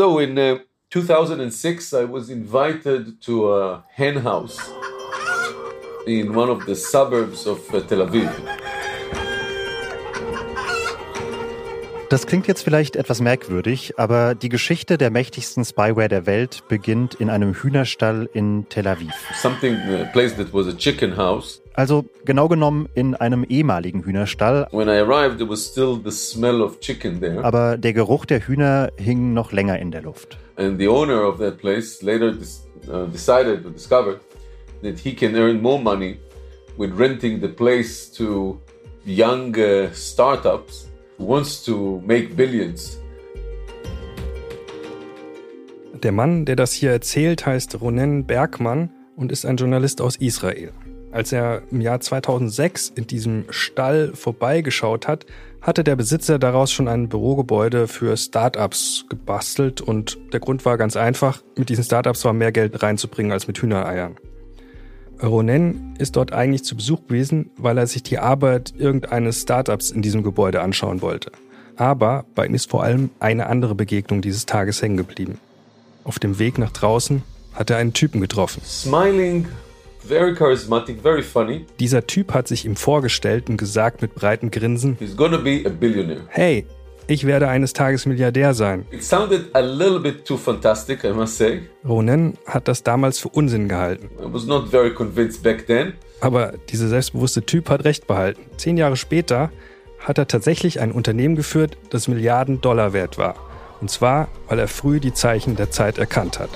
So in uh, 2006, I was invited to a hen house in one of the suburbs of uh, Tel Aviv. Das klingt jetzt vielleicht etwas merkwürdig, aber die Geschichte der mächtigsten Spyware der Welt beginnt in einem Hühnerstall in Tel Aviv. Something, a place that was a chicken house. Also genau genommen in einem ehemaligen Hühnerstall. When I arrived, there was still the smell of chicken there. Aber der Geruch der Hühner hing noch länger in der Luft. And the owner of that place later uh, decided or discovered that he can earn more money with renting the place to young uh, startups wants to make billions. Der Mann, der das hier erzählt, heißt Ronen Bergmann und ist ein Journalist aus Israel. Als er im Jahr 2006 in diesem Stall vorbeigeschaut hat, hatte der Besitzer daraus schon ein Bürogebäude für Startups gebastelt und der Grund war ganz einfach, mit diesen Startups war mehr Geld reinzubringen als mit Hühnereiern. Ronen ist dort eigentlich zu Besuch gewesen, weil er sich die Arbeit irgendeines Startups in diesem Gebäude anschauen wollte. Aber bei ihm ist vor allem eine andere Begegnung dieses Tages hängen geblieben. Auf dem Weg nach draußen hat er einen Typen getroffen. Smiling, very charismatic, very funny. Dieser Typ hat sich ihm vorgestellt und gesagt mit breiten Grinsen: He's gonna be a billionaire. Hey, ich werde eines Tages Milliardär sein. It sounded a little bit too fantastic, I must say. Ronen hat das damals für Unsinn gehalten. I was not very convinced back then. Aber dieser selbstbewusste Typ hat recht behalten. Zehn Jahre später hat er tatsächlich ein Unternehmen geführt, das Milliarden Dollar wert war. Und zwar, weil er früh die Zeichen der Zeit erkannt hat.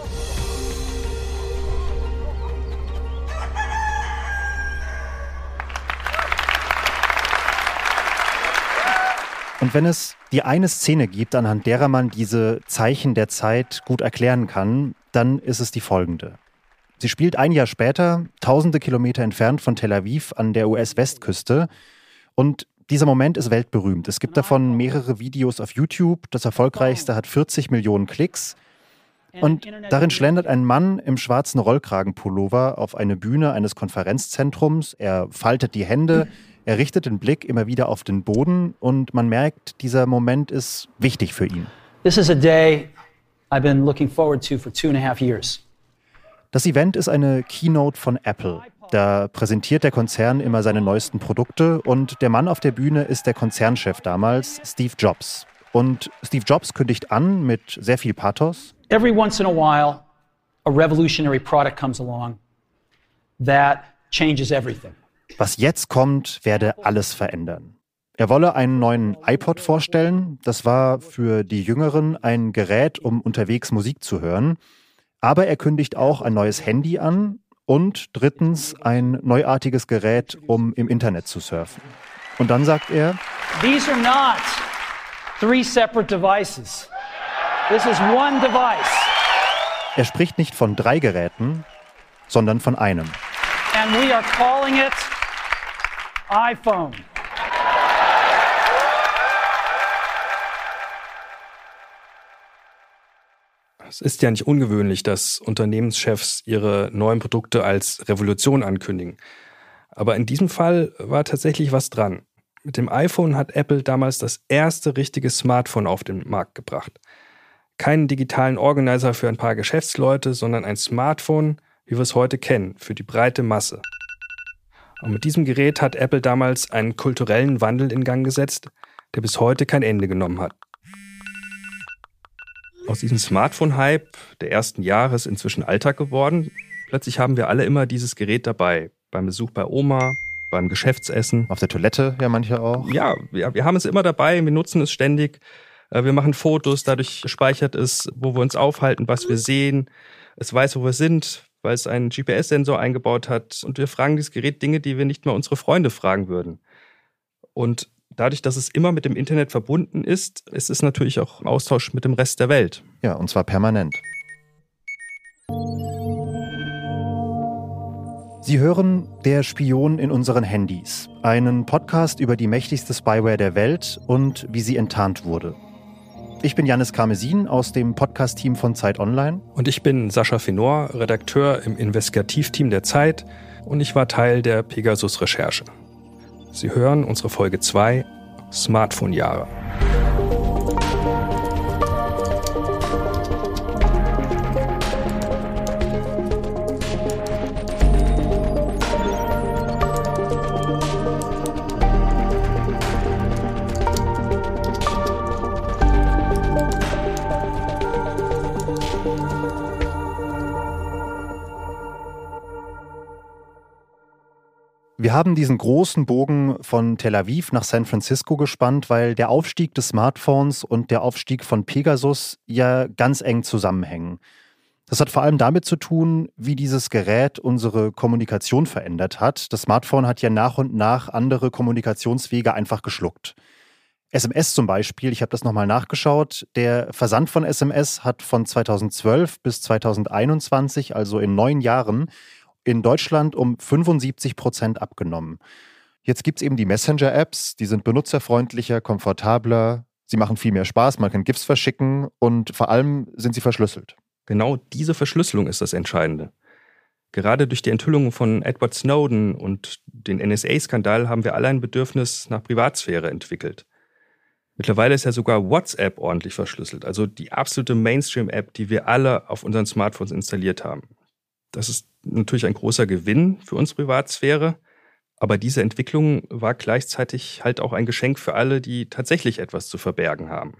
Und wenn es die eine Szene gibt, anhand derer man diese Zeichen der Zeit gut erklären kann, dann ist es die folgende. Sie spielt ein Jahr später, tausende Kilometer entfernt von Tel Aviv an der US-Westküste. Und dieser Moment ist weltberühmt. Es gibt davon mehrere Videos auf YouTube. Das erfolgreichste hat 40 Millionen Klicks. Und darin schlendert ein Mann im schwarzen Rollkragenpullover auf eine Bühne eines Konferenzzentrums. Er faltet die Hände, er richtet den Blick immer wieder auf den Boden und man merkt, dieser Moment ist wichtig für ihn. This is a day I've been looking forward to for two and a half years. Das Event ist eine Keynote von Apple. Da präsentiert der Konzern immer seine neuesten Produkte und der Mann auf der Bühne ist der Konzernchef damals, Steve Jobs. Und Steve Jobs kündigt an mit sehr viel Pathos. Every once in a while, a revolutionary product comes along that changes everything. Was jetzt kommt, werde alles verändern. Er wolle einen neuen iPod vorstellen. Das war für die Jüngeren ein Gerät, um unterwegs Musik zu hören. Aber er kündigt auch ein neues Handy an und drittens ein neuartiges Gerät, um im Internet zu surfen. Und dann sagt er, These are not three separate devices. This is one device. Er spricht nicht von drei Geräten, sondern von einem. And we are calling it iPhone. Es ist ja nicht ungewöhnlich, dass Unternehmenschefs ihre neuen Produkte als Revolution ankündigen. Aber in diesem Fall war tatsächlich was dran. Mit dem iPhone hat Apple damals das erste richtige Smartphone auf den Markt gebracht. Keinen digitalen Organizer für ein paar Geschäftsleute, sondern ein Smartphone, wie wir es heute kennen, für die breite Masse. Und mit diesem Gerät hat Apple damals einen kulturellen Wandel in Gang gesetzt, der bis heute kein Ende genommen hat. Aus diesem Smartphone-Hype der ersten Jahre ist inzwischen Alltag geworden. Plötzlich haben wir alle immer dieses Gerät dabei. Beim Besuch bei Oma, beim Geschäftsessen. Auf der Toilette ja manche auch. Ja, ja, wir haben es immer dabei, wir nutzen es ständig. Äh, wir machen Fotos, dadurch gespeichert ist, wo wir uns aufhalten, was wir sehen. Es weiß, wo wir sind, weil es einen GPS-Sensor eingebaut hat. Und wir fragen dieses Gerät Dinge, die wir nicht mal unsere Freunde fragen würden. Und dadurch, dass es immer mit dem Internet verbunden ist, ist es natürlich auch im Austausch mit dem Rest der Welt. Ja, und zwar permanent. Sie hören Der Spion in unseren Handys, einen Podcast über die mächtigste Spyware der Welt und wie sie enttarnt wurde. Ich bin Janis Karmesin aus dem Podcast-Team von Zeit Online. Und ich bin Sascha Fenor, Redakteur im Investigativteam der Zeit und ich war Teil der Pegasus-Recherche. Sie hören unsere Folge 2 Smartphone-Jahre. Haben diesen großen Bogen von Tel Aviv nach San Francisco gespannt, weil der Aufstieg des Smartphones und der Aufstieg von Pegasus ja ganz eng zusammenhängen. Das hat vor allem damit zu tun, wie dieses Gerät unsere Kommunikation verändert hat. Das Smartphone hat ja nach und nach andere Kommunikationswege einfach geschluckt. SMS zum Beispiel, ich habe das nochmal nachgeschaut, der Versand von SMS hat von 2012 bis 2021, also in neun Jahren, in Deutschland um 75 Prozent abgenommen. Jetzt gibt es eben die Messenger-Apps, die sind benutzerfreundlicher, komfortabler, sie machen viel mehr Spaß, man kann GIFs verschicken und vor allem sind sie verschlüsselt. Genau diese Verschlüsselung ist das Entscheidende. Gerade durch die Enthüllungen von Edward Snowden und den NSA-Skandal haben wir alle ein Bedürfnis nach Privatsphäre entwickelt. Mittlerweile ist ja sogar WhatsApp ordentlich verschlüsselt, also die absolute Mainstream-App, die wir alle auf unseren Smartphones installiert haben. Das ist natürlich ein großer Gewinn für unsere Privatsphäre. Aber diese Entwicklung war gleichzeitig halt auch ein Geschenk für alle, die tatsächlich etwas zu verbergen haben.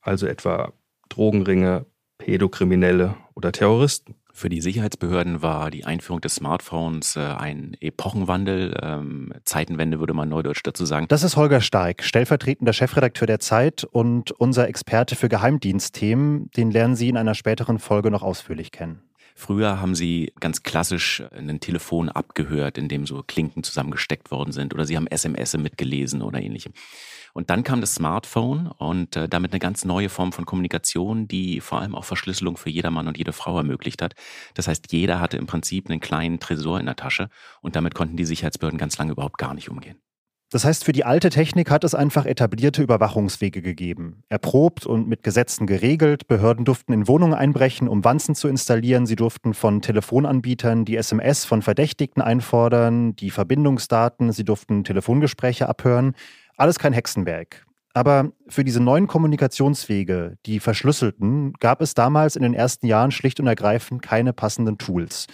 Also etwa Drogenringe, Pädokriminelle oder Terroristen. Für die Sicherheitsbehörden war die Einführung des Smartphones äh, ein Epochenwandel. Ähm, Zeitenwende würde man neudeutsch dazu sagen. Das ist Holger Steig, stellvertretender Chefredakteur der Zeit und unser Experte für Geheimdienstthemen. Den lernen Sie in einer späteren Folge noch ausführlich kennen. Früher haben sie ganz klassisch ein Telefon abgehört, in dem so Klinken zusammengesteckt worden sind oder sie haben SMS mitgelesen oder ähnlichem. Und dann kam das Smartphone und äh, damit eine ganz neue Form von Kommunikation, die vor allem auch Verschlüsselung für jedermann und jede Frau ermöglicht hat. Das heißt, jeder hatte im Prinzip einen kleinen Tresor in der Tasche und damit konnten die Sicherheitsbehörden ganz lange überhaupt gar nicht umgehen. Das heißt, für die alte Technik hat es einfach etablierte Überwachungswege gegeben. Erprobt und mit Gesetzen geregelt. Behörden durften in Wohnungen einbrechen, um Wanzen zu installieren. Sie durften von Telefonanbietern die SMS von Verdächtigten einfordern, die Verbindungsdaten. Sie durften Telefongespräche abhören. Alles kein Hexenwerk. Aber für diese neuen Kommunikationswege, die verschlüsselten, gab es damals in den ersten Jahren schlicht und ergreifend keine passenden Tools.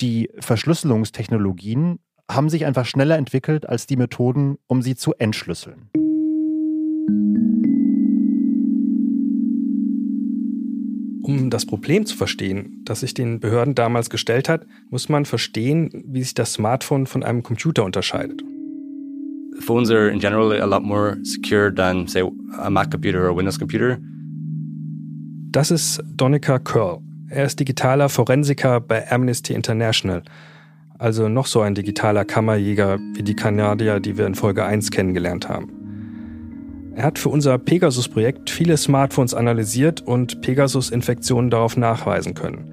Die Verschlüsselungstechnologien haben sich einfach schneller entwickelt als die Methoden, um sie zu entschlüsseln. Um das Problem zu verstehen, das sich den Behörden damals gestellt hat, muss man verstehen, wie sich das Smartphone von einem Computer unterscheidet. Phones are in general a lot more secure than, say, a Mac computer or a Windows computer. Das ist Donica Curl. Er ist digitaler Forensiker bei Amnesty International also noch so ein digitaler Kammerjäger wie die Kanadier, die wir in Folge 1 kennengelernt haben. Er hat für unser Pegasus-Projekt viele Smartphones analysiert und Pegasus-Infektionen darauf nachweisen können.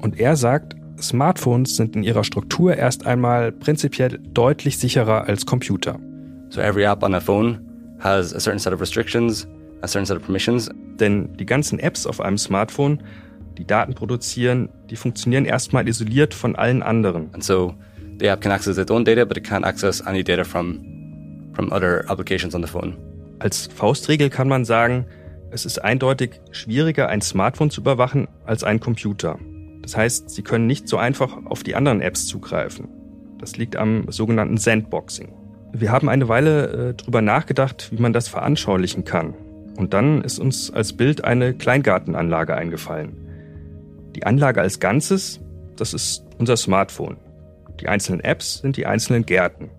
Und er sagt, Smartphones sind in ihrer Struktur erst einmal prinzipiell deutlich sicherer als Computer. So every app on a phone has a certain set of restrictions, a certain set of permissions. Denn die ganzen Apps auf einem Smartphone die Daten produzieren, die funktionieren erstmal isoliert von allen anderen. And so the app can access its own data, but it can't access any data from, from other applications on the phone. Als Faustregel kann man sagen, es ist eindeutig schwieriger, ein Smartphone zu überwachen als ein Computer. Das heißt, Sie können nicht so einfach auf die anderen Apps zugreifen. Das liegt am sogenannten Sandboxing. Wir haben eine Weile äh, drüber nachgedacht, wie man das veranschaulichen kann. Und dann ist uns als Bild eine Kleingartenanlage eingefallen. Die Anlage als Ganzes, das ist unser Smartphone. Die einzelnen Apps sind die einzelnen Gärten.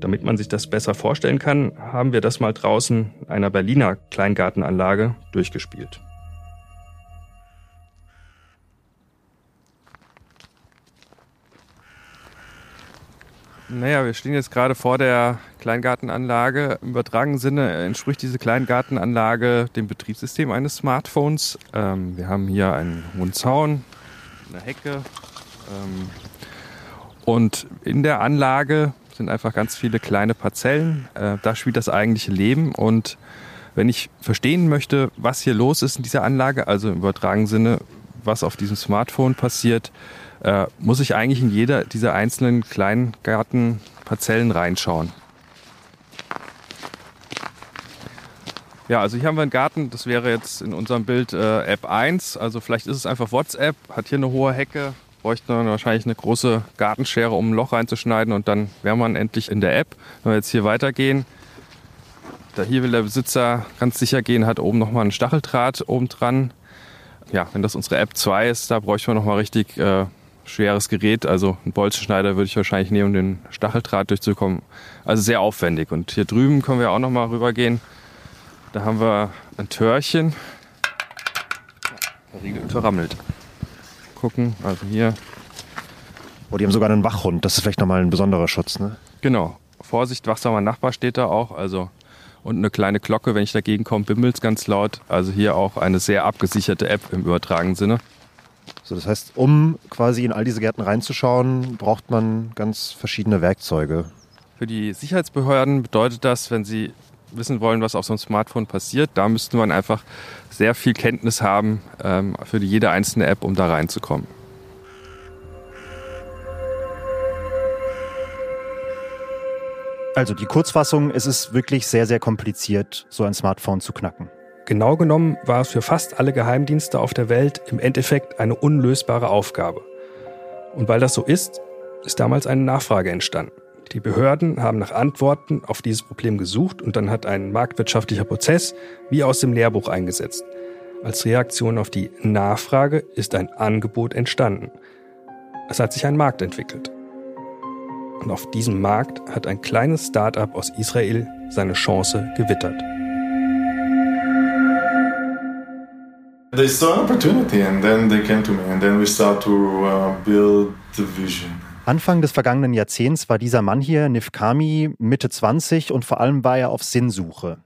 Damit man sich das besser vorstellen kann, haben wir das mal draußen in einer Berliner Kleingartenanlage durchgespielt. Naja, wir stehen jetzt gerade vor der Kleingartenanlage. Im übertragenen Sinne entspricht diese Kleingartenanlage dem Betriebssystem eines Smartphones. Ähm, wir haben hier einen hohen Zaun, eine Hecke. Ähm, und in der Anlage sind einfach ganz viele kleine Parzellen. Äh, da spielt das eigentliche Leben. Und wenn ich verstehen möchte, was hier los ist in dieser Anlage, also im übertragenen Sinne, was auf diesem Smartphone passiert, äh, muss ich eigentlich in jeder dieser einzelnen Kleingartenparzellen reinschauen. Ja, also hier haben wir einen Garten, das wäre jetzt in unserem Bild äh, App 1, also vielleicht ist es einfach WhatsApp, hat hier eine hohe Hecke, bräuchte man wahrscheinlich eine große Gartenschere, um ein Loch reinzuschneiden und dann wäre man endlich in der App. Wenn wir jetzt hier weitergehen, da hier will der Besitzer ganz sicher gehen, hat oben nochmal einen Stacheldraht oben dran. Ja, wenn das unsere App 2 ist, da bräuchte man nochmal richtig äh, schweres Gerät. Also ein Bolzenschneider würde ich wahrscheinlich nehmen, um den Stacheldraht durchzukommen. Also sehr aufwendig. Und hier drüben können wir auch noch mal rübergehen. Da haben wir ein Törchen. Der Riegel verrammelt. Gucken, also hier. Oh, die haben sogar einen Wachhund. Das ist vielleicht nochmal ein besonderer Schutz, ne? Genau. Vorsicht, wachsamer Nachbar steht da auch. Also und eine kleine Glocke, wenn ich dagegen komme, bimmelt ganz laut. Also hier auch eine sehr abgesicherte App im übertragenen Sinne. So, das heißt, um quasi in all diese Gärten reinzuschauen, braucht man ganz verschiedene Werkzeuge. Für die Sicherheitsbehörden bedeutet das, wenn sie wissen wollen, was auf so einem Smartphone passiert, da müsste man einfach sehr viel Kenntnis haben ähm, für jede einzelne App, um da reinzukommen. Also die Kurzfassung, es ist wirklich sehr, sehr kompliziert, so ein Smartphone zu knacken. Genau genommen war es für fast alle Geheimdienste auf der Welt im Endeffekt eine unlösbare Aufgabe. Und weil das so ist, ist damals eine Nachfrage entstanden. Die Behörden haben nach Antworten auf dieses Problem gesucht und dann hat ein marktwirtschaftlicher Prozess wie aus dem Lehrbuch eingesetzt. Als Reaktion auf die Nachfrage ist ein Angebot entstanden. Es hat sich ein Markt entwickelt. Und auf diesem Markt hat ein kleines Start-up aus Israel seine Chance gewittert. They saw an opportunity and then they came to me and then we start to uh, build the vision. Anfang des vergangenen Jahrzehnts war dieser Mann hier, Nifkami, Mitte 20 und vor allem war er auf Sinnsuche.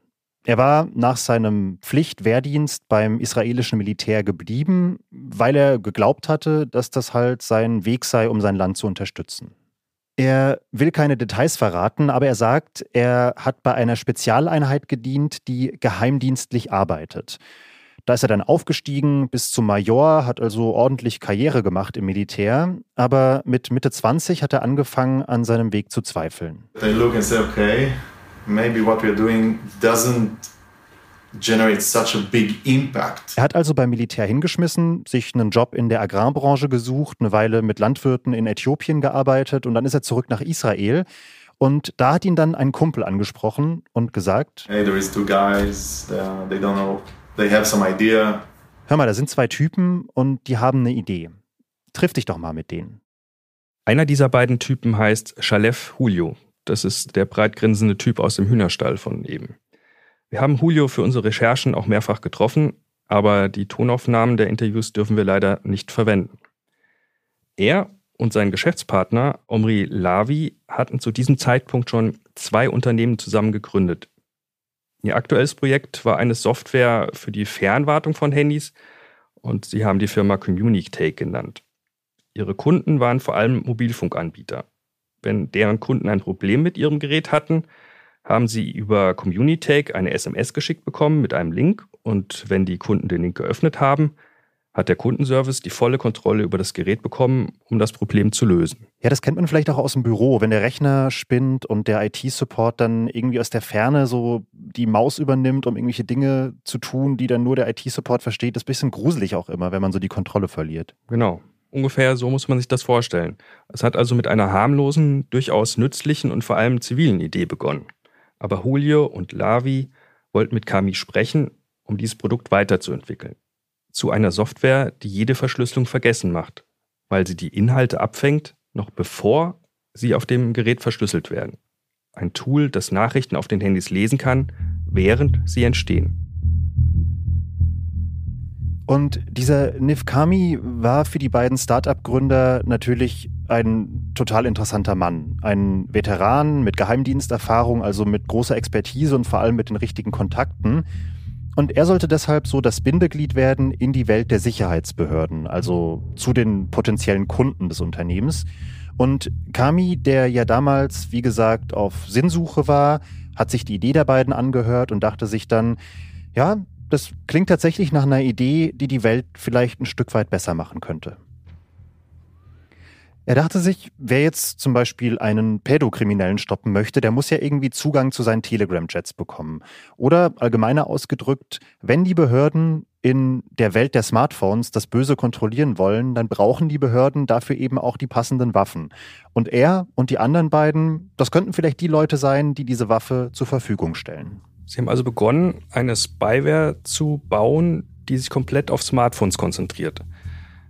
Er war nach seinem Pflichtwehrdienst beim israelischen Militär geblieben, weil er geglaubt hatte, dass das halt sein Weg sei, um sein Land zu unterstützen. Er will keine Details verraten, aber er sagt, er hat bei einer Spezialeinheit gedient, die geheimdienstlich arbeitet. Da ist er dann aufgestiegen bis zum Major, hat also ordentlich Karriere gemacht im Militär, aber mit Mitte 20 hat er angefangen, an seinem Weg zu zweifeln. They look and say, okay, maybe what we're doing doesn't generate such a big impact. Er hat also beim Militär hingeschmissen, sich einen Job in der Agrarbranche gesucht, eine Weile mit Landwirten in Äthiopien gearbeitet und dann ist er zurück nach Israel. Und da hat ihn dann ein Kumpel angesprochen und gesagt: Hey, there is two guys, they don't know They have some idea. Hör mal, da sind zwei Typen und die haben eine Idee. Triff dich doch mal mit denen. Einer dieser beiden Typen heißt Chalef Julio. Das ist der breitgrinsende Typ aus dem Hühnerstall von eben. Wir haben Julio für unsere Recherchen auch mehrfach getroffen, aber die Tonaufnahmen der Interviews dürfen wir leider nicht verwenden. Er und sein Geschäftspartner Omri Lavi hatten zu diesem Zeitpunkt schon zwei Unternehmen zusammen gegründet, Ihr aktuelles Projekt war eine Software für die Fernwartung von Handys und sie haben die Firma Communitake genannt. Ihre Kunden waren vor allem Mobilfunkanbieter. Wenn deren Kunden ein Problem mit ihrem Gerät hatten, haben sie über Communitake eine SMS geschickt bekommen mit einem Link und wenn die Kunden den Link geöffnet haben, hat der Kundenservice die volle Kontrolle über das Gerät bekommen, um das Problem zu lösen. Ja, das kennt man vielleicht auch aus dem Büro, wenn der Rechner spinnt und der IT-Support dann irgendwie aus der Ferne so die Maus übernimmt, um irgendwelche Dinge zu tun, die dann nur der IT-Support versteht. Das ist ein bisschen gruselig auch immer, wenn man so die Kontrolle verliert. Genau. Ungefähr so muss man sich das vorstellen. Es hat also mit einer harmlosen, durchaus nützlichen und vor allem zivilen Idee begonnen. Aber Julio und Lavi wollten mit Kami sprechen, um dieses Produkt weiterzuentwickeln zu einer Software, die jede Verschlüsselung vergessen macht, weil sie die Inhalte abfängt, noch bevor sie auf dem Gerät verschlüsselt werden. Ein Tool, das Nachrichten auf den Handys lesen kann, während sie entstehen. Und dieser Nifkami war für die beiden Start-up-Gründer natürlich ein total interessanter Mann. Ein Veteran mit Geheimdiensterfahrung, also mit großer Expertise und vor allem mit den richtigen Kontakten. Und er sollte deshalb so das Bindeglied werden in die Welt der Sicherheitsbehörden, also zu den potenziellen Kunden des Unternehmens. Und Kami, der ja damals, wie gesagt, auf Sinnsuche war, hat sich die Idee der beiden angehört und dachte sich dann, ja, das klingt tatsächlich nach einer Idee, die die Welt vielleicht ein Stück weit besser machen könnte. Er dachte sich, wer jetzt zum Beispiel einen Pädokriminellen stoppen möchte, der muss ja irgendwie Zugang zu seinen Telegram-Chats bekommen. Oder allgemeiner ausgedrückt, wenn die Behörden in der Welt der Smartphones das Böse kontrollieren wollen, dann brauchen die Behörden dafür eben auch die passenden Waffen. Und er und die anderen beiden, das könnten vielleicht die Leute sein, die diese Waffe zur Verfügung stellen. Sie haben also begonnen, eine Spyware zu bauen, die sich komplett auf Smartphones konzentriert.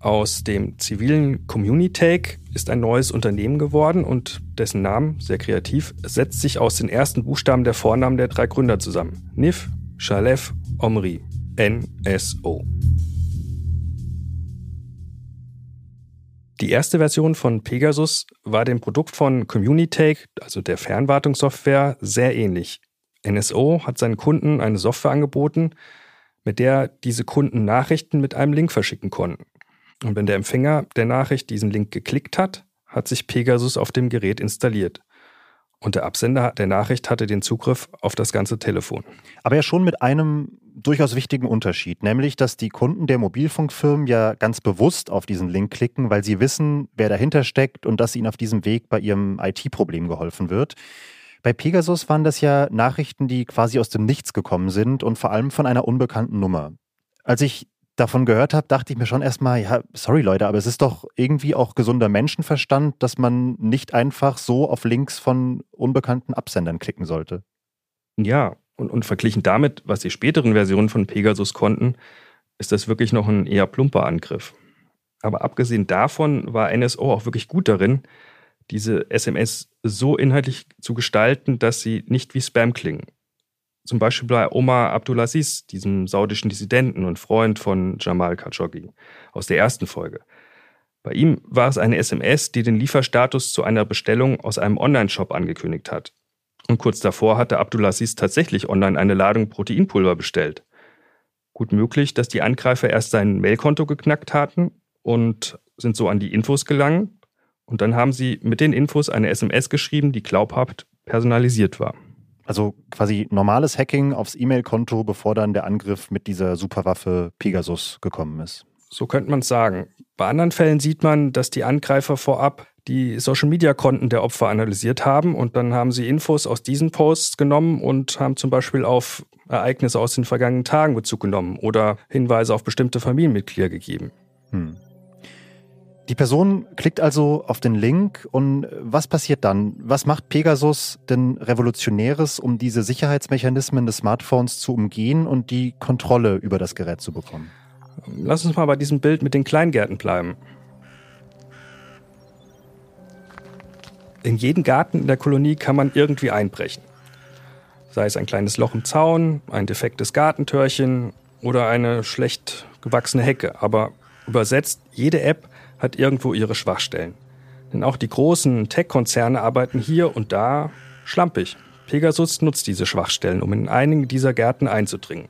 Aus dem zivilen Communitake ist ein neues Unternehmen geworden und dessen Namen, sehr kreativ, setzt sich aus den ersten Buchstaben der Vornamen der drei Gründer zusammen. Nif, Shalef, Omri. NSO. Die erste Version von Pegasus war dem Produkt von Communitake, also der Fernwartungssoftware, sehr ähnlich. NSO hat seinen Kunden eine Software angeboten, mit der diese Kunden Nachrichten mit einem Link verschicken konnten. Und wenn der Empfänger der Nachricht diesen Link geklickt hat, hat sich Pegasus auf dem Gerät installiert. Und der Absender der Nachricht hatte den Zugriff auf das ganze Telefon. Aber ja schon mit einem durchaus wichtigen Unterschied, nämlich dass die Kunden der Mobilfunkfirmen ja ganz bewusst auf diesen Link klicken, weil sie wissen, wer dahinter steckt und dass ihnen auf diesem Weg bei ihrem IT-Problem geholfen wird. Bei Pegasus waren das ja Nachrichten, die quasi aus dem Nichts gekommen sind und vor allem von einer unbekannten Nummer. Als ich davon gehört habe, dachte ich mir schon erstmal, ja, sorry Leute, aber es ist doch irgendwie auch gesunder Menschenverstand, dass man nicht einfach so auf Links von unbekannten Absendern klicken sollte. Ja, und, und verglichen damit, was die späteren Versionen von Pegasus konnten, ist das wirklich noch ein eher plumper Angriff. Aber abgesehen davon war NSO auch wirklich gut darin, diese SMS so inhaltlich zu gestalten, dass sie nicht wie Spam klingen. Zum Beispiel bei Omar Abdulaziz, diesem saudischen Dissidenten und Freund von Jamal Khashoggi aus der ersten Folge. Bei ihm war es eine SMS, die den Lieferstatus zu einer Bestellung aus einem Online-Shop angekündigt hat. Und kurz davor hatte Abdulaziz tatsächlich online eine Ladung Proteinpulver bestellt. Gut möglich, dass die Angreifer erst sein Mailkonto geknackt hatten und sind so an die Infos gelangt. Und dann haben sie mit den Infos eine SMS geschrieben, die glaubhaft personalisiert war. Also quasi normales Hacking aufs E-Mail-Konto, bevor dann der Angriff mit dieser Superwaffe Pegasus gekommen ist. So könnte man es sagen. Bei anderen Fällen sieht man, dass die Angreifer vorab die Social-Media-Konten der Opfer analysiert haben und dann haben sie Infos aus diesen Posts genommen und haben zum Beispiel auf Ereignisse aus den vergangenen Tagen Bezug genommen oder Hinweise auf bestimmte Familienmitglieder gegeben. Hm. Die Person klickt also auf den Link und was passiert dann? Was macht Pegasus denn Revolutionäres, um diese Sicherheitsmechanismen des Smartphones zu umgehen und die Kontrolle über das Gerät zu bekommen? Lass uns mal bei diesem Bild mit den Kleingärten bleiben. In jeden Garten in der Kolonie kann man irgendwie einbrechen. Sei es ein kleines Loch im Zaun, ein defektes Gartentürchen oder eine schlecht gewachsene Hecke. Aber übersetzt, jede App hat irgendwo ihre Schwachstellen. Denn auch die großen Tech-Konzerne arbeiten hier und da schlampig. Pegasus nutzt diese Schwachstellen, um in einigen dieser Gärten einzudringen.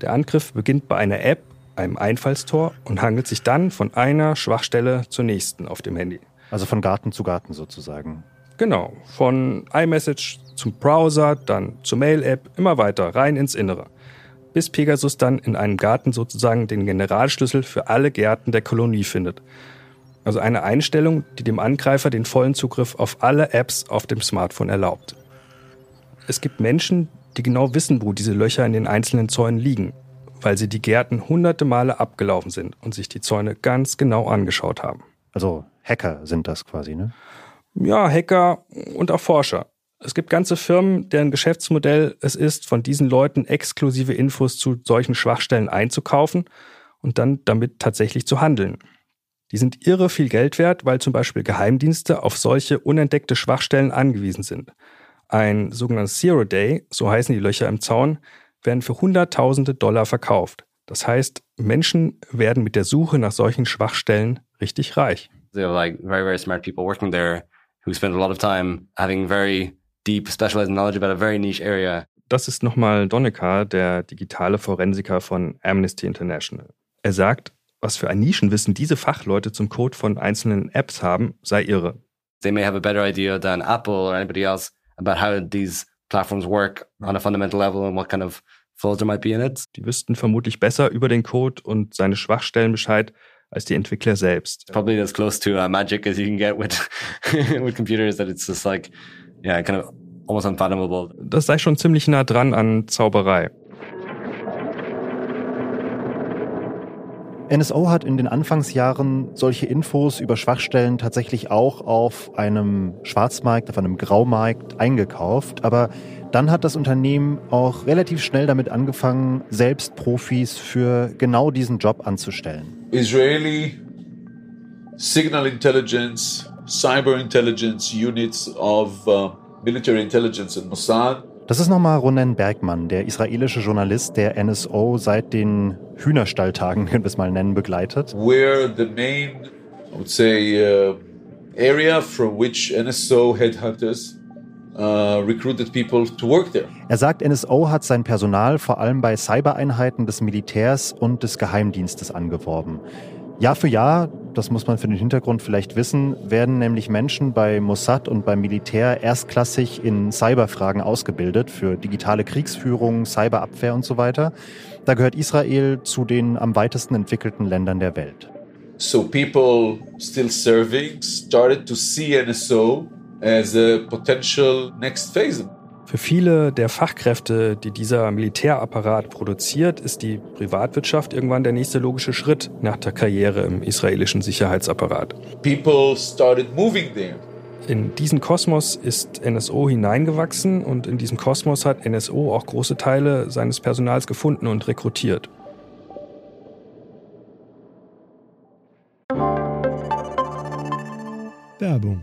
Der Angriff beginnt bei einer App, einem Einfallstor und hangelt sich dann von einer Schwachstelle zur nächsten auf dem Handy. Also von Garten zu Garten sozusagen. Genau, von iMessage zum Browser, dann zur Mail-App, immer weiter rein ins Innere bis Pegasus dann in einem Garten sozusagen den Generalschlüssel für alle Gärten der Kolonie findet. Also eine Einstellung, die dem Angreifer den vollen Zugriff auf alle Apps auf dem Smartphone erlaubt. Es gibt Menschen, die genau wissen, wo diese Löcher in den einzelnen Zäunen liegen, weil sie die Gärten hunderte Male abgelaufen sind und sich die Zäune ganz genau angeschaut haben. Also Hacker sind das quasi, ne? Ja, Hacker und auch Forscher. Es gibt ganze Firmen, deren Geschäftsmodell es ist, von diesen Leuten exklusive Infos zu solchen Schwachstellen einzukaufen und dann damit tatsächlich zu handeln. Die sind irre viel Geld wert, weil zum Beispiel Geheimdienste auf solche unentdeckte Schwachstellen angewiesen sind. Ein sogenanntes Zero Day, so heißen die Löcher im Zaun, werden für Hunderttausende Dollar verkauft. Das heißt, Menschen werden mit der Suche nach solchen Schwachstellen richtig reich. There are like very, very smart people working there who spend a lot of time having very deep, specialized knowledge about a very niche area. Das ist nochmal Donica, der digitale Forensiker von Amnesty International. Er sagt, was für ein Nischenwissen diese Fachleute zum Code von einzelnen Apps haben, sei irre. They may have a better idea than Apple or anybody else about how these platforms work on a fundamental level and what kind of flaws there might be in it. Die wüssten vermutlich besser über den Code und seine Schwachstellen Bescheid als die Entwickler selbst. Probably as close to uh, magic as you can get with with computers that it's just like yeah, kind of almost unfathomable. Das sei schon ziemlich nah dran an Zauberei. NSO hat in den Anfangsjahren solche Infos über Schwachstellen tatsächlich auch auf einem Schwarzmarkt, auf einem Graumarkt eingekauft. Aber dann hat das Unternehmen auch relativ schnell damit angefangen, selbst Profis für genau diesen Job anzustellen. Israeli signal intelligence, cyber intelligence units of uh, military intelligence and Mossad. Das ist nochmal Ronen Bergmann, der israelische Journalist, der NSO seit den Hühnerstalltagen, können wir es mal nennen, begleitet. Where the main, I would say, uh, area from which NSO headhunters uh, recruited people to work there. Er sagt, NSO hat sein Personal vor allem bei Cybereinheiten des Militärs und des Geheimdienstes angeworben. Jahr für Jahr, das muss man für den Hintergrund vielleicht wissen, werden nämlich Menschen bei Mossad und beim Militär erstklassig in Cyberfragen ausgebildet für digitale Kriegsführung, Cyberabwehr und so weiter. Da gehört Israel zu den am weitesten entwickelten Ländern der Welt. So people still serving started to see NSO as a potential next phase. Für viele der Fachkräfte, die dieser Militärapparat produziert, ist die Privatwirtschaft irgendwann der nächste logische Schritt nach der Karriere im israelischen Sicherheitsapparat. People started moving there. In diesen Kosmos ist NSO hineingewachsen und in diesem Kosmos hat NSO auch große Teile seines Personals gefunden und rekrutiert. Werbung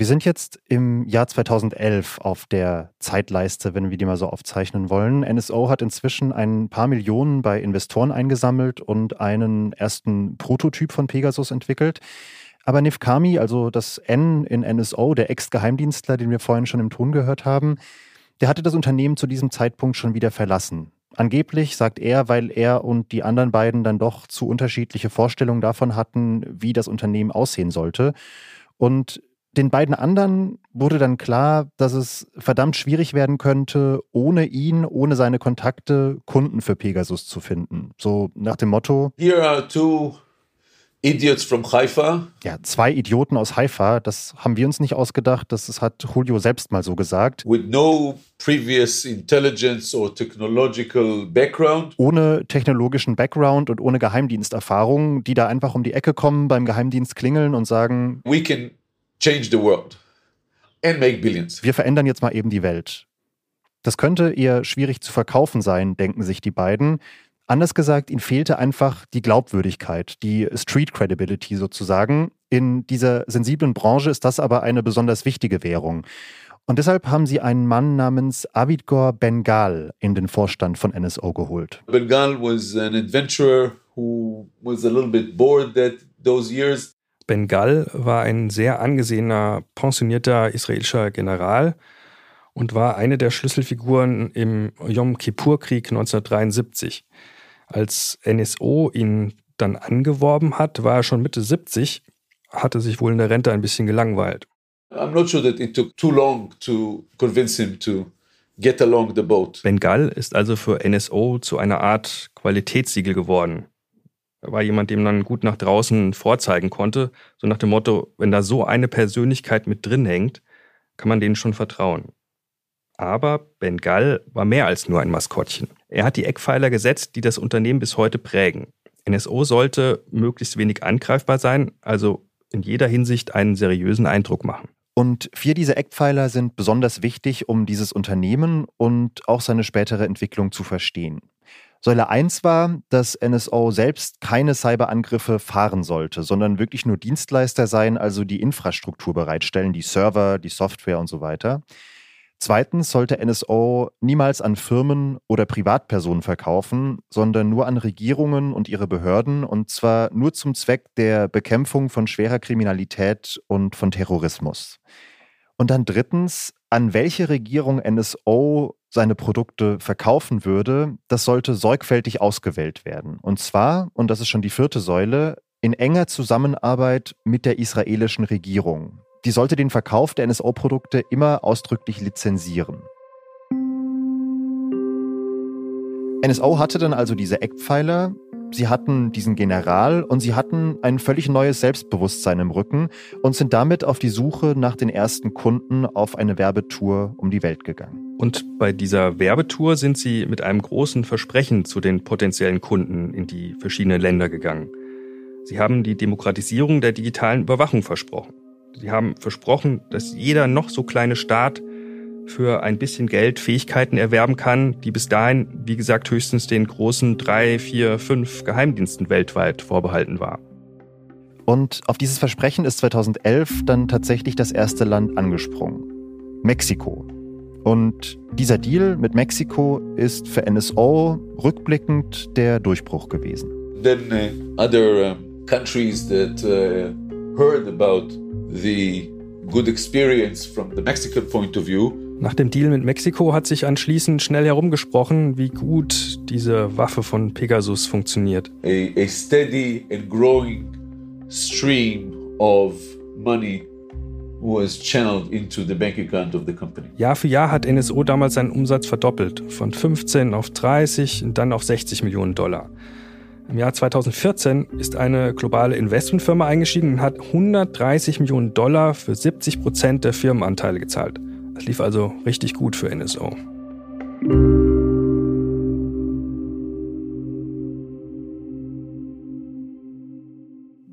Wir sind jetzt im Jahr 2011 auf der Zeitleiste, wenn wir die mal so aufzeichnen wollen. NSO hat inzwischen ein paar Millionen bei Investoren eingesammelt und einen ersten Prototyp von Pegasus entwickelt. Aber Nif Kami, also das N in NSO, der Ex-Geheimdienstler, den wir vorhin schon im Ton gehört haben, der hatte das Unternehmen zu diesem Zeitpunkt schon wieder verlassen. Angeblich sagt er, weil er und die anderen beiden dann doch zu unterschiedliche Vorstellungen davon hatten, wie das Unternehmen aussehen sollte. Und den beiden anderen wurde dann klar, dass es verdammt schwierig werden könnte, ohne ihn, ohne seine Kontakte Kunden für Pegasus zu finden. So nach dem Motto: Here are two idiots from Haifa. Ja, zwei Idioten aus Haifa, das haben wir uns nicht ausgedacht, das hat Julio selbst mal so gesagt. With no previous intelligence or technological background. Ohne technologischen Background und ohne Geheimdiensterfahrung, die da einfach um die Ecke kommen, beim Geheimdienst klingeln und sagen: We can change the world and make billions. Wir verändern jetzt mal eben die Welt. Das könnte eher schwierig zu verkaufen sein, denken sich die beiden. Anders gesagt, ihnen fehlte einfach die Glaubwürdigkeit, die Street Credibility sozusagen. In dieser sensiblen Branche ist das aber eine besonders wichtige Währung. Und deshalb haben sie einen Mann namens Abidgor Bengal in den Vorstand von NSO geholt. Bengal was an adventurer who was a little bit bored that those years. Bengal war ein sehr angesehener, pensionierter israelischer General und war eine der Schlüsselfiguren im Yom Kippur-Krieg 1973. Als NSO ihn dann angeworben hat, war er schon Mitte 70, hatte sich wohl in der Rente ein bisschen gelangweilt. I'm not sure that it took too long to convince him to get along the boat. Bengal ist also für NSO zu einer Art Qualitätssiegel geworden. War jemand, dem man gut nach draußen vorzeigen konnte, so nach dem Motto, wenn da so eine Persönlichkeit mit drin hängt, kann man denen schon vertrauen. Aber Bengal war mehr als nur ein Maskottchen. Er hat die Eckpfeiler gesetzt, die das Unternehmen bis heute prägen. NSO sollte möglichst wenig angreifbar sein, also in jeder Hinsicht einen seriösen Eindruck machen. Und vier dieser Eckpfeiler sind besonders wichtig, um dieses Unternehmen und auch seine spätere Entwicklung zu verstehen. Säule 1 war, dass NSO selbst keine Cyberangriffe fahren sollte, sondern wirklich nur Dienstleister sein, also die Infrastruktur bereitstellen, die Server, die Software und so weiter. Zweitens sollte NSO niemals an Firmen oder Privatpersonen verkaufen, sondern nur an Regierungen und ihre Behörden, und zwar nur zum Zweck der Bekämpfung von schwerer Kriminalität und von Terrorismus. Und dann drittens, an welche Regierung NSO seine Produkte verkaufen würde, das sollte sorgfältig ausgewählt werden. Und zwar, und das ist schon die vierte Säule, in enger Zusammenarbeit mit der israelischen Regierung. Die sollte den Verkauf der NSO-Produkte immer ausdrücklich lizenzieren. NSO hatte dann also diese Eckpfeiler, sie hatten diesen General und sie hatten ein völlig neues Selbstbewusstsein im Rücken und sind damit auf die Suche nach den ersten Kunden auf eine Werbetour um die Welt gegangen. Und bei dieser Werbetour sind sie mit einem großen Versprechen zu den potenziellen Kunden in die verschiedenen Länder gegangen. Sie haben die Demokratisierung der digitalen Überwachung versprochen. Sie haben versprochen, dass jeder noch so kleine Staat für ein bisschen Geld Fähigkeiten erwerben kann, die bis dahin, wie gesagt, höchstens den großen drei, vier, fünf Geheimdiensten weltweit vorbehalten war. Und auf dieses Versprechen ist 2011 dann tatsächlich das erste Land angesprungen. Mexiko. Und dieser Deal mit Mexiko ist für NSO rückblickend der Durchbruch gewesen. Then uh, other uh, countries that uh, heard about the good experience from the Mexican point of view nach dem Deal mit Mexiko hat sich anschließend schnell herumgesprochen, wie gut diese Waffe von Pegasus funktioniert. A, a steady and growing stream of money was channeled into the bank account of the company. Jahr für Jahr hat NSO damals seinen Umsatz verdoppelt, von 15 auf 30 und dann auf 60 Millionen Dollar. Im Jahr 2014 ist eine globale Investmentfirma eingestiegen und hat 130 Millionen Dollar für 70 Prozent der Firmenanteile gezahlt. Es lief also richtig gut für NSO.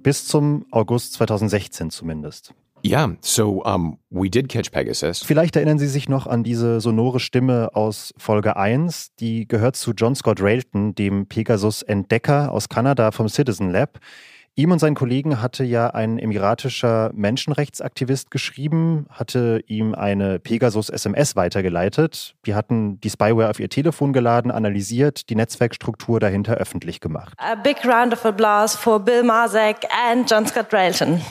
Bis zum August 2016 zumindest. Yeah, so um, we did catch Pegasus. Vielleicht erinnern Sie sich noch an diese sonore Stimme aus Folge 1. Die gehört zu John Scott Railton, dem Pegasus-Entdecker aus Kanada vom Citizen Lab. Ihm und seinen Kollegen hatte ja ein emiratischer Menschenrechtsaktivist geschrieben, hatte ihm eine Pegasus-SMS weitergeleitet. Die hatten die Spyware auf ihr Telefon geladen, analysiert, die Netzwerkstruktur dahinter öffentlich gemacht. A big round of applause for Bill Marzek and John Scott Railton.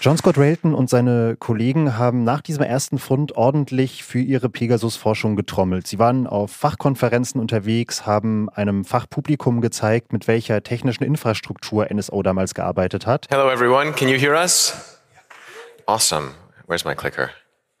John Scott Railton und seine Kollegen haben nach diesem ersten Fund ordentlich für ihre Pegasus-Forschung getrommelt. Sie waren auf Fachkonferenzen unterwegs, haben einem Fachpublikum gezeigt, mit welcher technischen Infrastruktur NSO damals gearbeitet hat. Hello everyone, can you hear us? Awesome. Where's my clicker?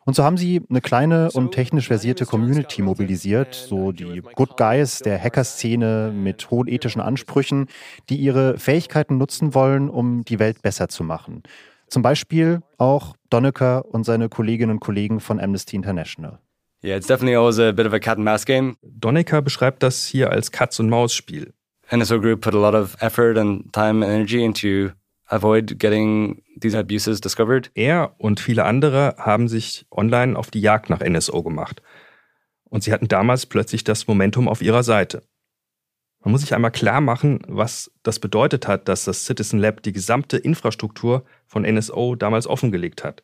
Und so haben sie eine kleine und technisch versierte Community mobilisiert, so die Good Guys der Hackerszene mit hohen ethischen Ansprüchen, die ihre Fähigkeiten nutzen wollen, um die Welt besser zu machen. Zum Beispiel auch Donnecker und seine Kolleginnen und Kollegen von Amnesty International. Yeah, it's definitely always a bit of a cat and mouse game. Donnecker beschreibt das hier als Katz- und Maus-Spiel. NSO Group put a lot of effort and time and energy into avoid getting these abuses discovered. Er und viele andere haben sich online auf die Jagd nach NSO gemacht. Und sie hatten damals plötzlich das Momentum auf ihrer Seite. Man muss sich einmal klar machen, was das bedeutet hat, dass das Citizen Lab die gesamte Infrastruktur von NSO damals offengelegt hat.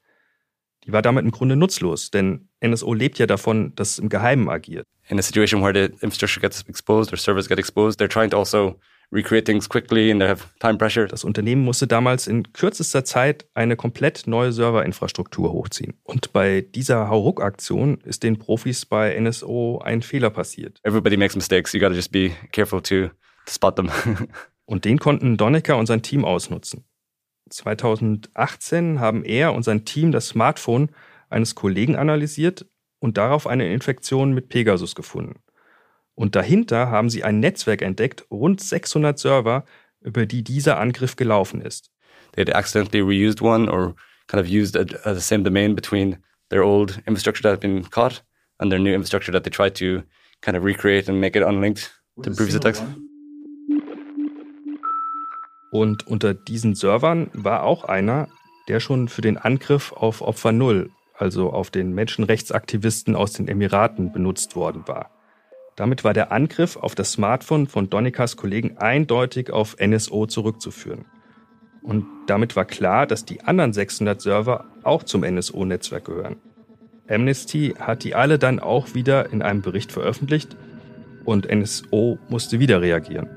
Die war damit im Grunde nutzlos, denn NSO lebt ja davon, dass es im Geheimen agiert. In a situation where the infrastructure gets exposed or servers get exposed, they're trying to also recreate things quickly and they have time pressure. Das Unternehmen musste damals in kürzester Zeit eine komplett neue Serverinfrastruktur hochziehen. Und bei dieser Hauruck-Aktion ist den Profis bei NSO ein Fehler passiert. Everybody makes mistakes. You gotta just be careful to, spot them. und den konnten Donnecker und sein Team ausnutzen. 2018 haben er und sein Team das Smartphone eines Kollegen analysiert und darauf eine Infektion mit Pegasus gefunden. Und dahinter haben sie ein Netzwerk entdeckt, rund 600 Server, über die dieser Angriff gelaufen ist. They had accidentally reused one or kind of used a, a, the same domain between their old infrastructure that had been caught and their new infrastructure that they tried to kind of recreate and make it unlinked to previous attacks. Und unter diesen Servern war auch einer, der schon für den Angriff auf Opfer Null, also auf den Menschenrechtsaktivisten aus den Emiraten, benutzt worden war. Damit war der Angriff auf das Smartphone von Donikas Kollegen eindeutig auf NSO zurückzuführen. Und damit war klar, dass die anderen 600 Server auch zum NSO-Netzwerk gehören. Amnesty hat die alle dann auch wieder in einem Bericht veröffentlicht und NSO musste wieder reagieren.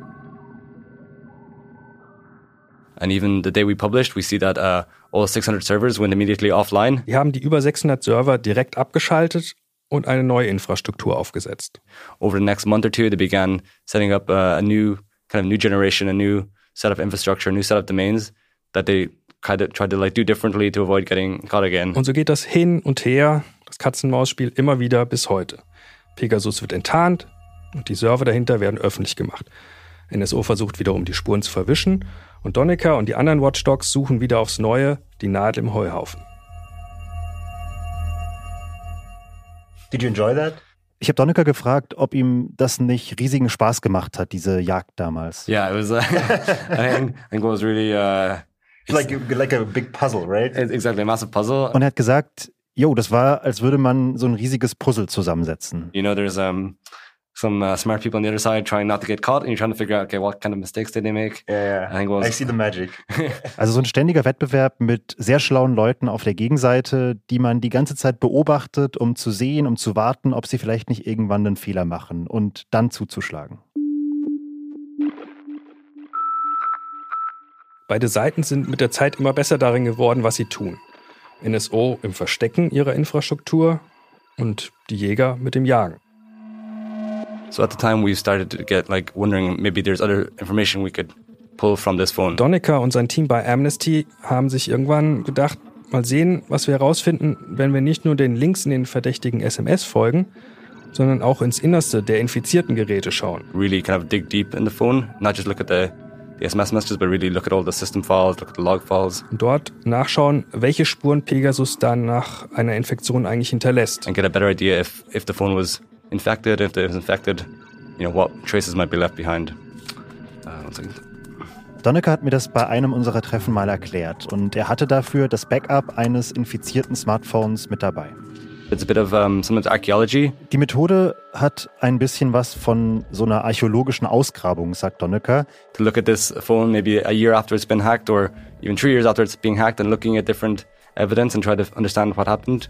And even the day we published, we see that uh, all 600 servers went immediately offline. Wir haben die über 600 Server direkt abgeschaltet und eine neue Infrastruktur aufgesetzt. Over the next month or two, they began setting up a, a new kind of new generation, a new set of infrastructure, a new set of domains that they kind of tried to like do differently to avoid getting caught again. Und so geht das hin und her, das Katzenmaus-Spiel immer wieder bis heute. Pegasus wird enttarnt und die Server dahinter werden öffentlich gemacht. NSO versucht wiederum die Spuren zu verwischen und Donnecker und die anderen Watchdogs suchen wieder aufs Neue die Nadel im Heuhaufen. Did you enjoy that? Ich habe Donnecker gefragt, ob ihm das nicht riesigen Spaß gemacht hat, diese Jagd damals. Yeah, it was. Uh, I think it was really. Uh, like like a big puzzle, right? Exactly, a massive puzzle. Und er hat gesagt, jo, das war, als würde man so ein riesiges Puzzle zusammensetzen. You know, there's um some uh, smart people on the other side trying not to get caught, and you're trying to figure out, okay, what kind of mistakes did they make? Yeah, yeah. I, think was, I see the magic. also so ein ständiger Wettbewerb mit sehr schlauen Leuten auf der Gegenseite, die man die ganze Zeit beobachtet, um zu sehen, um zu warten, ob sie vielleicht nicht irgendwann einen Fehler machen und dann zuzuschlagen. Beide Seiten sind mit der Zeit immer besser darin geworden, was sie tun. NSO im Verstecken ihrer Infrastruktur und die Jäger mit dem Jagen. So at the time we started to get like wondering maybe there's other information we could pull from this phone. Donnecker und sein Team bei Amnesty haben sich irgendwann gedacht, mal sehen, was wir herausfinden, wenn wir nicht nur den Links in den verdächtigen SMS folgen, sondern auch ins Innerste der infizierten Geräte schauen. Really kind of dig deep in the phone, not just look at the the SMS messages, but really look at all the system files, look at the log files. Und dort nachschauen, welche Spuren Pegasus dann nach einer Infektion eigentlich hinterlässt. And get a better idea if, if the phone was infected, if it was infected, you know, what traces might be left behind. Uh, Donnecker hat mir das bei einem unserer Treffen mal erklärt und er hatte dafür das Backup eines infizierten Smartphones mit dabei. It's a bit of um, some archaeology. Die Methode hat ein bisschen was von so einer archäologischen Ausgrabung, sagt Donnecker. To look at this phone maybe a year after it's been hacked or even three years after it's being hacked and looking at different evidence and try to understand what happened.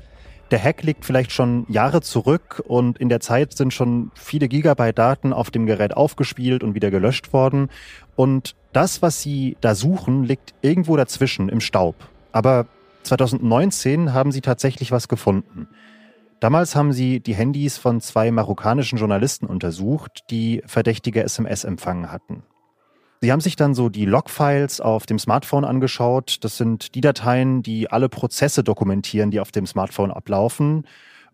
Der Hack liegt vielleicht schon Jahre zurück und in der Zeit sind schon viele Gigabyte Daten auf dem Gerät aufgespielt und wieder gelöscht worden. Und das, was sie da suchen, liegt irgendwo dazwischen im Staub. Aber 2019 haben sie tatsächlich was gefunden. Damals haben sie die Handys von zwei marokkanischen Journalisten untersucht, die verdächtige SMS empfangen hatten. Sie haben sich dann so die Logfiles auf dem Smartphone angeschaut. Das sind die Dateien, die alle Prozesse dokumentieren, die auf dem Smartphone ablaufen.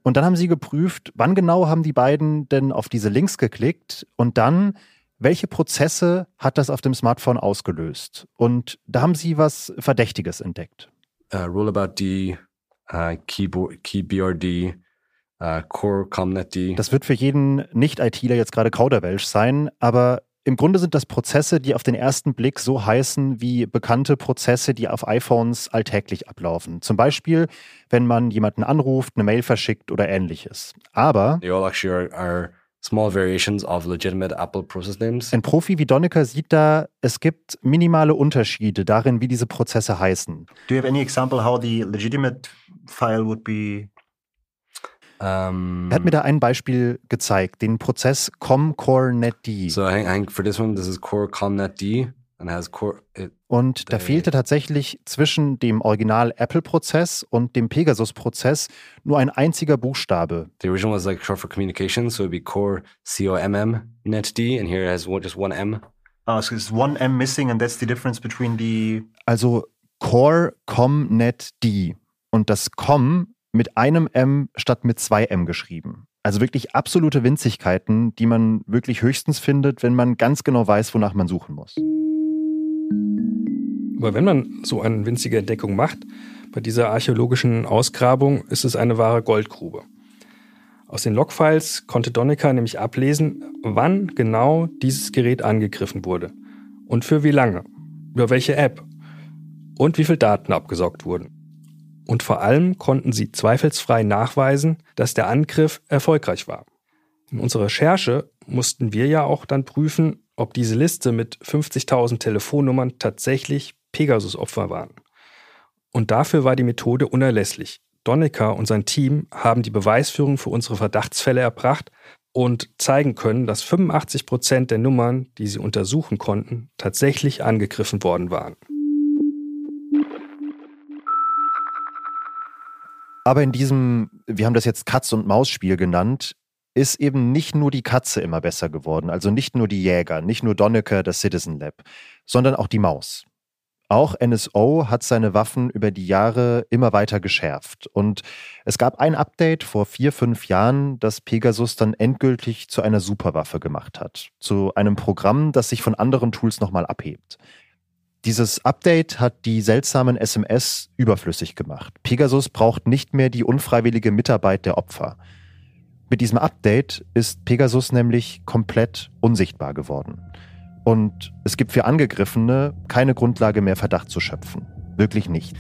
Und dann haben sie geprüft, wann genau haben die beiden denn auf diese Links geklickt und dann, welche Prozesse hat das auf dem Smartphone ausgelöst? Und da haben sie was Verdächtiges entdeckt. Uh, Rollabout D, uh, Keyboard, KeyBRD, uh, Core Comnet D. Das wird für jeden Nicht-ITler jetzt gerade Kauderwelsch sein, aber im Grunde sind das Prozesse, die auf den ersten Blick so heißen wie bekannte Prozesse, die auf iPhones alltäglich ablaufen. Zum Beispiel, wenn man jemanden anruft, eine Mail verschickt oder ähnliches. Aber They all actually are, are small variations of legitimate Apple process names. Ein Profi wie Donnecker sieht da, es gibt minimale Unterschiede darin, wie diese Prozesse heißen. Do you have any example how the legitimate file would be um, er hat mir da ein Beispiel gezeigt, den Prozess ComCoreNetD. So I think for this one, this is Core ComNetD and has Core. It, und da fehlte tatsächlich zwischen dem Original Apple-Prozess und dem Pegasus-Prozess nur ein einziger Buchstabe. The original was like short for communication, so it'd be Core COMM NetD, and here it has just one M. Oh, so it's one M missing, and that's the difference between the. Also Core ComNetD und das Com mit einem M statt mit zwei M geschrieben. Also wirklich absolute Winzigkeiten, die man wirklich höchstens findet, wenn man ganz genau weiß, wonach man suchen muss. Aber wenn man so eine winzige Entdeckung macht, bei dieser archäologischen Ausgrabung ist es eine wahre Goldgrube. Aus den Logfiles konnte Donnecker nämlich ablesen, wann genau dieses Gerät angegriffen wurde und für wie lange, über welche App und wie viele Daten abgesaugt wurden. Und vor allem konnten sie zweifelsfrei nachweisen, dass der Angriff erfolgreich war. In unserer Recherche mussten wir ja auch dann prüfen, ob diese Liste mit 50.000 Telefonnummern tatsächlich Pegasus-Opfer waren. Und dafür war die Methode unerlässlich. Donnecker und sein Team haben die Beweisführung für unsere Verdachtsfälle erbracht und zeigen können, dass 85 Prozent der Nummern, die sie untersuchen konnten, tatsächlich angegriffen worden waren. Aber in diesem, wir haben das jetzt Katz- und Maus-Spiel genannt, ist eben nicht nur die Katze immer besser geworden, also nicht nur die Jäger, nicht nur Donnecker, das Citizen Lab, sondern auch die Maus. Auch NSO hat seine Waffen über die Jahre immer weiter geschärft. Und es gab ein Update vor vier, fünf Jahren, das Pegasus dann endgültig zu einer Superwaffe gemacht hat. Zu einem Programm, das sich von anderen Tools nochmal abhebt. Dieses Update hat die seltsamen SMS überflüssig gemacht. Pegasus braucht nicht mehr die unfreiwillige Mitarbeit der Opfer. Mit diesem Update ist Pegasus nämlich komplett unsichtbar geworden. Und es gibt für Angegriffene keine Grundlage mehr, Verdacht zu schöpfen. Wirklich nicht.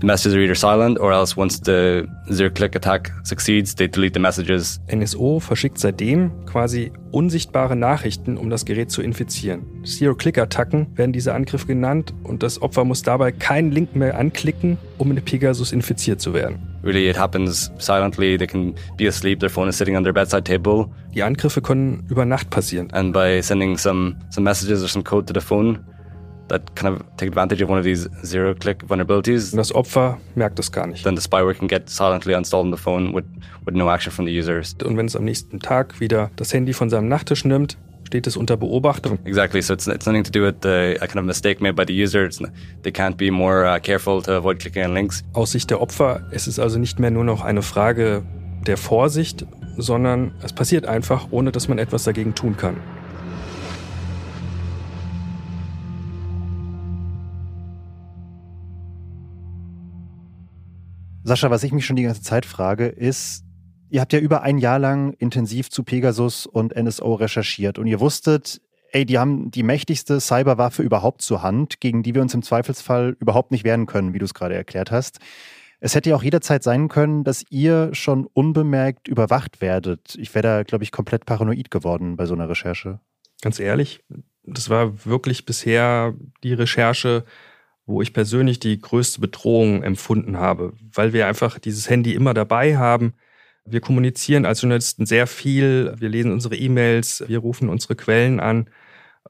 The messages are either silent or else once the zero-click attack succeeds, they delete the messages. NSO verschickt seitdem quasi unsichtbare Nachrichten, um das Gerät zu infizieren. Zero-Click-Attacken werden diese Angriffe genannt und das Opfer muss dabei keinen Link mehr anklicken, um mit Pegasus infiziert zu werden. Really, it happens silently. They can be asleep. Their phone is sitting on their bedside table. Die Angriffe können über Nacht passieren. And by sending some some messages or some code to the phone, that kind of take advantage of one of these zero-click vulnerabilities. Und das Opfer merkt es gar nicht. Then the spyware can get silently installed on the phone with, with no action from the users. Und wenn es am nächsten Tag wieder das Handy von seinem Nachttisch nimmt, steht es unter Beobachtung. Exactly. So it's, it's nothing to do with the a kind of mistake made by the user. It's, they can't be more uh, careful to avoid clicking on links. Aus Sicht der Opfer ist es also nicht mehr nur noch eine Frage der Vorsicht, sondern es passiert einfach, ohne dass man etwas dagegen tun kann. Sascha, was ich mich schon die ganze Zeit frage, ist, ihr habt ja über ein Jahr lang intensiv zu Pegasus und NSO recherchiert und ihr wusstet, ey, die haben die mächtigste Cyberwaffe überhaupt zur Hand, gegen die wir uns im Zweifelsfall überhaupt nicht wehren können, wie du es gerade erklärt hast. Es hätte ja auch jederzeit sein können, dass ihr schon unbemerkt überwacht werdet. Ich wäre da, glaube ich, komplett paranoid geworden bei so einer Recherche. Ganz ehrlich, das war wirklich bisher die Recherche, wo ich persönlich die größte Bedrohung empfunden habe, weil wir einfach dieses Handy immer dabei haben. Wir kommunizieren als Journalisten sehr viel, wir lesen unsere E-Mails, wir rufen unsere Quellen an.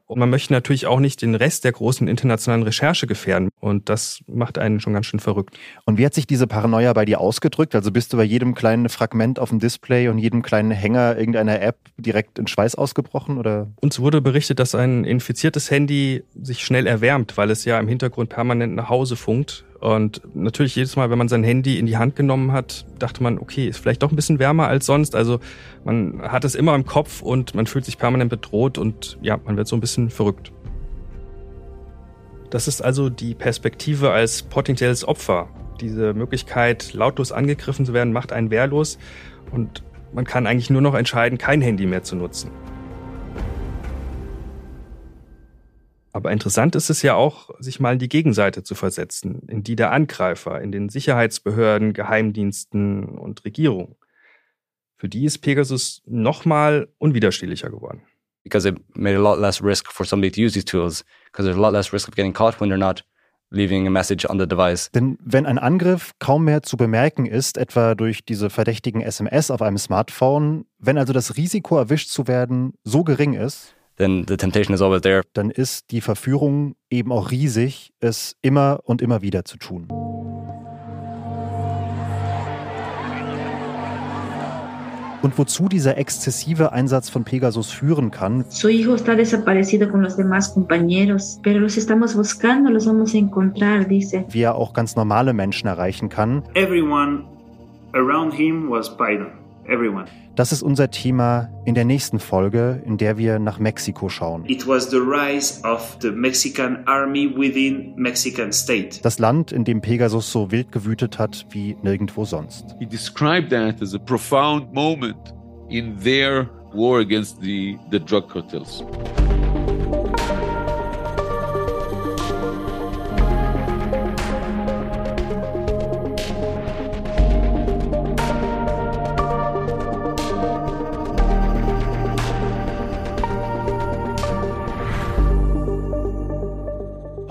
Und man möchte natürlich auch nicht den Rest der großen internationalen Recherche gefährden. Und das macht einen schon ganz schön verrückt. Und wie hat sich diese Paranoia bei dir ausgedrückt? Also bist du bei jedem kleinen Fragment auf dem Display und jedem kleinen Hänger irgendeiner App direkt in Schweiß ausgebrochen? Oder? Uns wurde berichtet, dass ein infiziertes Handy sich schnell erwärmt, weil es ja im Hintergrund permanent nach Hause funkt. Und natürlich jedes Mal, wenn man sein Handy in die Hand genommen hat, dachte man, okay, ist vielleicht doch ein bisschen wärmer als sonst. Also man hat es immer im Kopf und man fühlt sich permanent bedroht und ja, man wird so ein bisschen verrückt. Das ist also die Perspektive als potenzielles Opfer. Diese Möglichkeit, lautlos angegriffen zu werden, macht einen wehrlos und man kann eigentlich nur noch entscheiden, kein Handy mehr zu nutzen. Aber interessant ist es ja auch, sich mal in die Gegenseite zu versetzen, in die der Angreifer, in den Sicherheitsbehörden, Geheimdiensten und Regierungen. Für die ist Pegasus nochmal unwiderstehlicher geworden. Because it made a lot less risk for somebody to use these tools, because there's a lot less risk of getting caught when they're not leaving a message on the device. Denn wenn ein Angriff kaum mehr zu bemerken ist, etwa durch diese verdächtigen SMS auf einem Smartphone, wenn also das Risiko erwischt zu werden so gering ist, then the temptation is always there. dann ist die Verführung eben auch riesig, es immer und immer wieder zu tun. Und wozu dieser exzessive Einsatz von Pegasus führen kann, Su hijo está desaparecido con los demás compañeros, pero los estamos buscando, los vamos a encontrar, dice. wie er auch ganz normale Menschen erreichen kann, Everyone around him was Python. Everyone. das ist unser Thema in der nächsten Folge, in der wir nach Mexiko schauen. It was the rise of the Mexican army within Mexican state. Das Land, in dem Pegasus so wild gewütet hat wie nirgendwo sonst. He described that as a profound moment in their war against the, the drug cartels.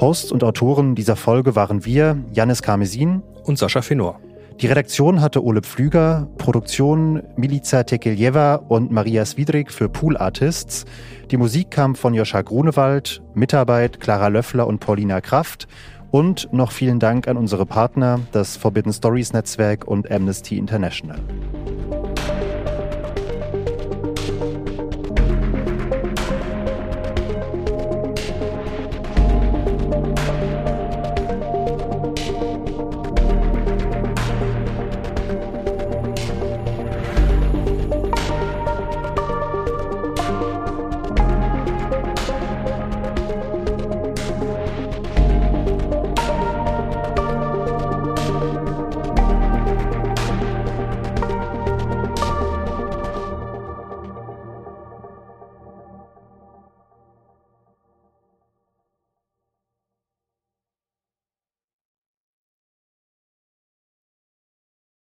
Host und Autoren dieser Folge waren wir, Janis Karmesin Und Sascha Fenor. Die Redaktion hatte Ole Pflüger, Produktion Milica Tekeljeva und Maria Swidrig für Pool Artists. Die Musik kam von Joscha Grunewald, Mitarbeit Clara Löffler und Paulina Kraft. Und noch vielen Dank an unsere Partner, das Forbidden Stories Netzwerk und Amnesty International.